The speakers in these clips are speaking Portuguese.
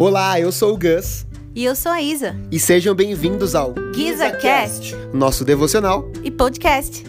Olá, eu sou o Gus. E eu sou a Isa. E sejam bem-vindos ao GizaCast, nosso devocional e podcast.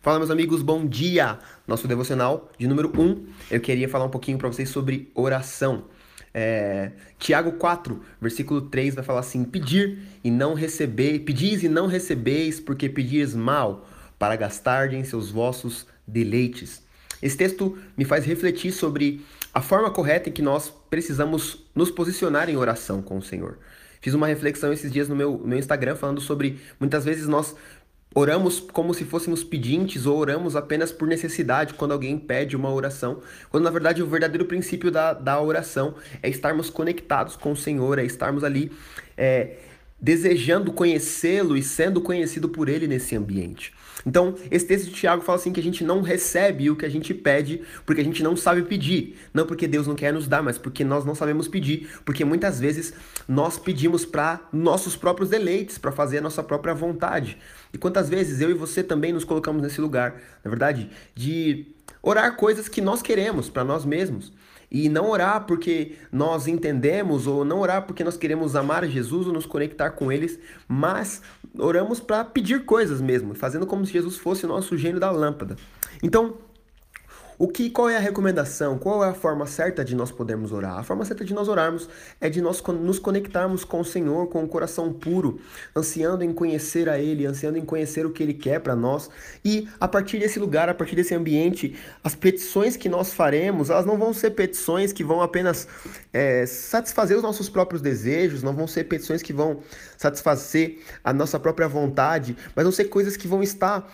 Fala, meus amigos, bom dia! Nosso devocional de número 1, um, eu queria falar um pouquinho para vocês sobre oração. É, Tiago 4, versículo 3 vai falar assim: Pedir e não receber, pedis e não recebeis, porque pedis mal, para gastarem seus vossos deleites. Esse texto me faz refletir sobre a forma correta em que nós precisamos nos posicionar em oração com o Senhor. Fiz uma reflexão esses dias no meu, no meu Instagram falando sobre muitas vezes nós oramos como se fôssemos pedintes ou oramos apenas por necessidade quando alguém pede uma oração, quando na verdade o verdadeiro princípio da, da oração é estarmos conectados com o Senhor, é estarmos ali é, desejando conhecê-lo e sendo conhecido por ele nesse ambiente. Então, esse texto de Tiago fala assim que a gente não recebe o que a gente pede porque a gente não sabe pedir. Não porque Deus não quer nos dar, mas porque nós não sabemos pedir. Porque muitas vezes nós pedimos para nossos próprios deleites, para fazer a nossa própria vontade. E quantas vezes eu e você também nos colocamos nesse lugar, na verdade, de orar coisas que nós queremos para nós mesmos. E não orar porque nós entendemos, ou não orar porque nós queremos amar Jesus ou nos conectar com eles, mas oramos para pedir coisas mesmo, fazendo como se Jesus fosse o nosso gênio da lâmpada. Então, o que, qual é a recomendação? Qual é a forma certa de nós podermos orar? A forma certa de nós orarmos é de nós nos conectarmos com o Senhor com o coração puro, ansiando em conhecer a Ele, ansiando em conhecer o que Ele quer para nós. E a partir desse lugar, a partir desse ambiente, as petições que nós faremos, elas não vão ser petições que vão apenas é, satisfazer os nossos próprios desejos, não vão ser petições que vão satisfazer a nossa própria vontade, mas vão ser coisas que vão estar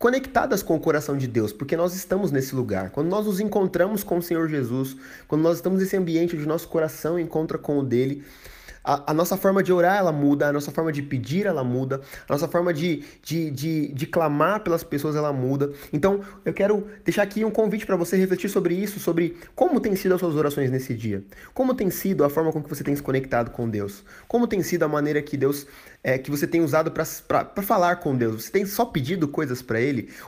conectadas com o coração de Deus, porque nós estamos nesse lugar. Quando nós nos encontramos com o Senhor Jesus, quando nós estamos nesse ambiente onde nosso coração encontra com o dele, a, a, nossa forma de orar ela muda, a nossa forma de pedir ela muda, a nossa forma de, de, de, de clamar pelas pessoas ela muda. Então eu quero deixar aqui um convite para você refletir sobre isso, sobre como tem sido as suas orações nesse dia, como tem sido a forma com que você tem se conectado com Deus, como tem sido a maneira que Deus é, que você tem usado para falar com Deus. Você tem só pedido coisas para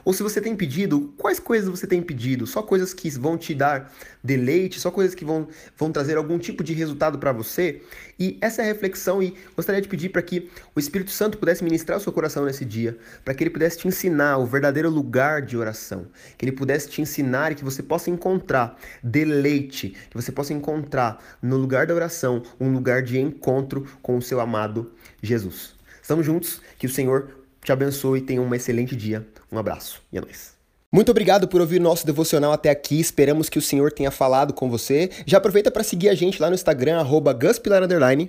Ou se você tem pedido, quais coisas você tem pedido? Só coisas que vão te dar deleite, só coisas que vão, vão trazer algum tipo de resultado para você? E essa é a reflexão e gostaria de pedir para que o Espírito Santo pudesse ministrar o seu coração nesse dia, para que ele pudesse te ensinar o verdadeiro lugar de oração, que ele pudesse te ensinar e que você possa encontrar deleite, que você possa encontrar no lugar da oração um lugar de encontro com o seu amado Jesus. Estamos juntos, que o Senhor te abençoe e tenha um excelente dia. Um abraço e é nóis. Muito obrigado por ouvir nosso devocional até aqui. Esperamos que o Senhor tenha falado com você. Já aproveita para seguir a gente lá no Instagram, arroba guspilar__.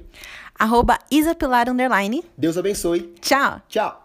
Arroba isapilar__. Deus abençoe. Tchau. Tchau.